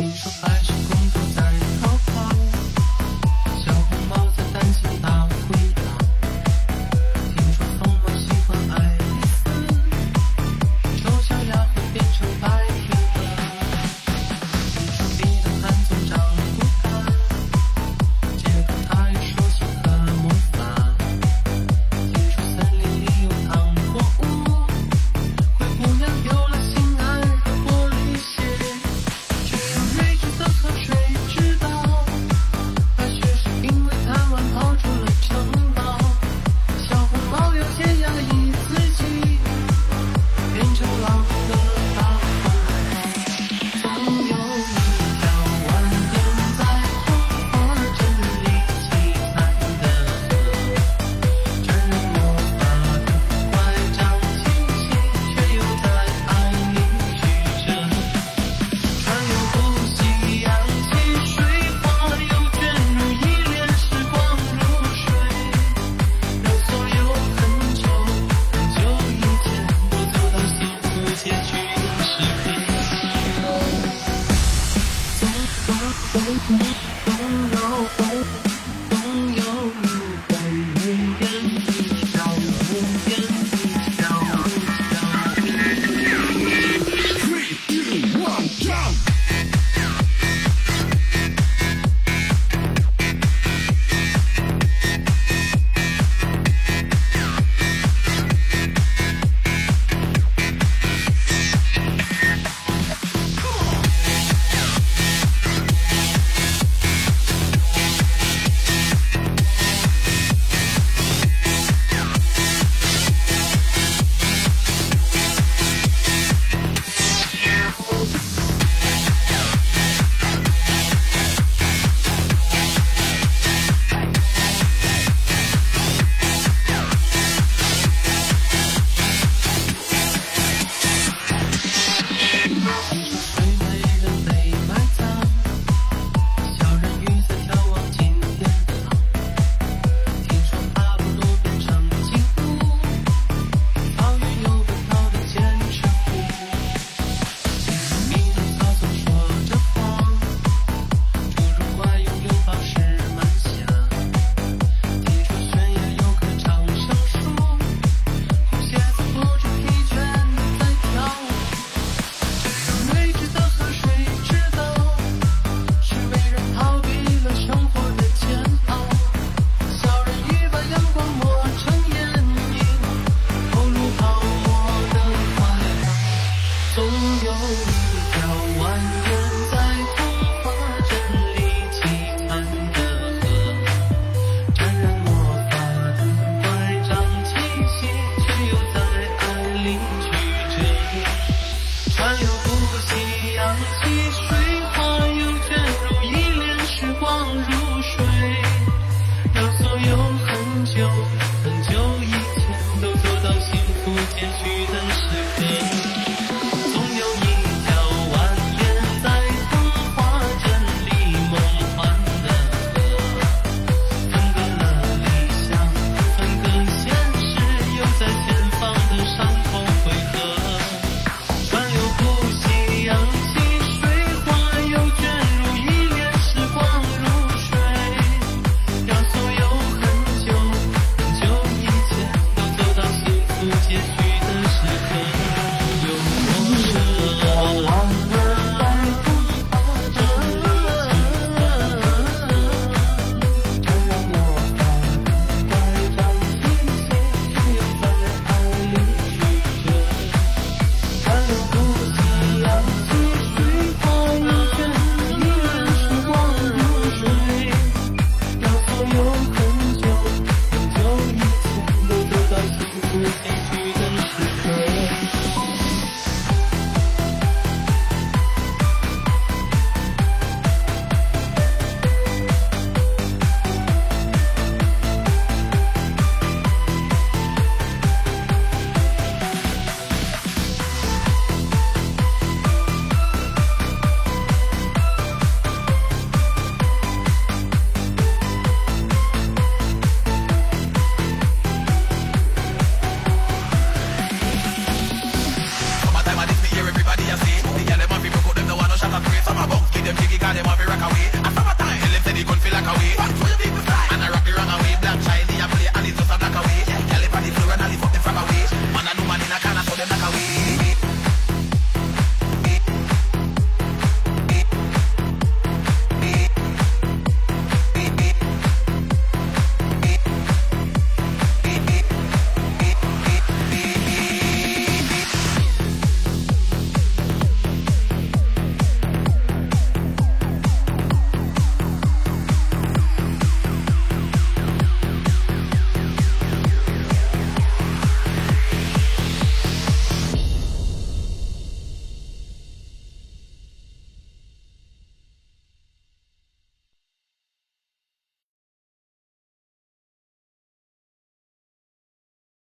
你说爱。Thank you.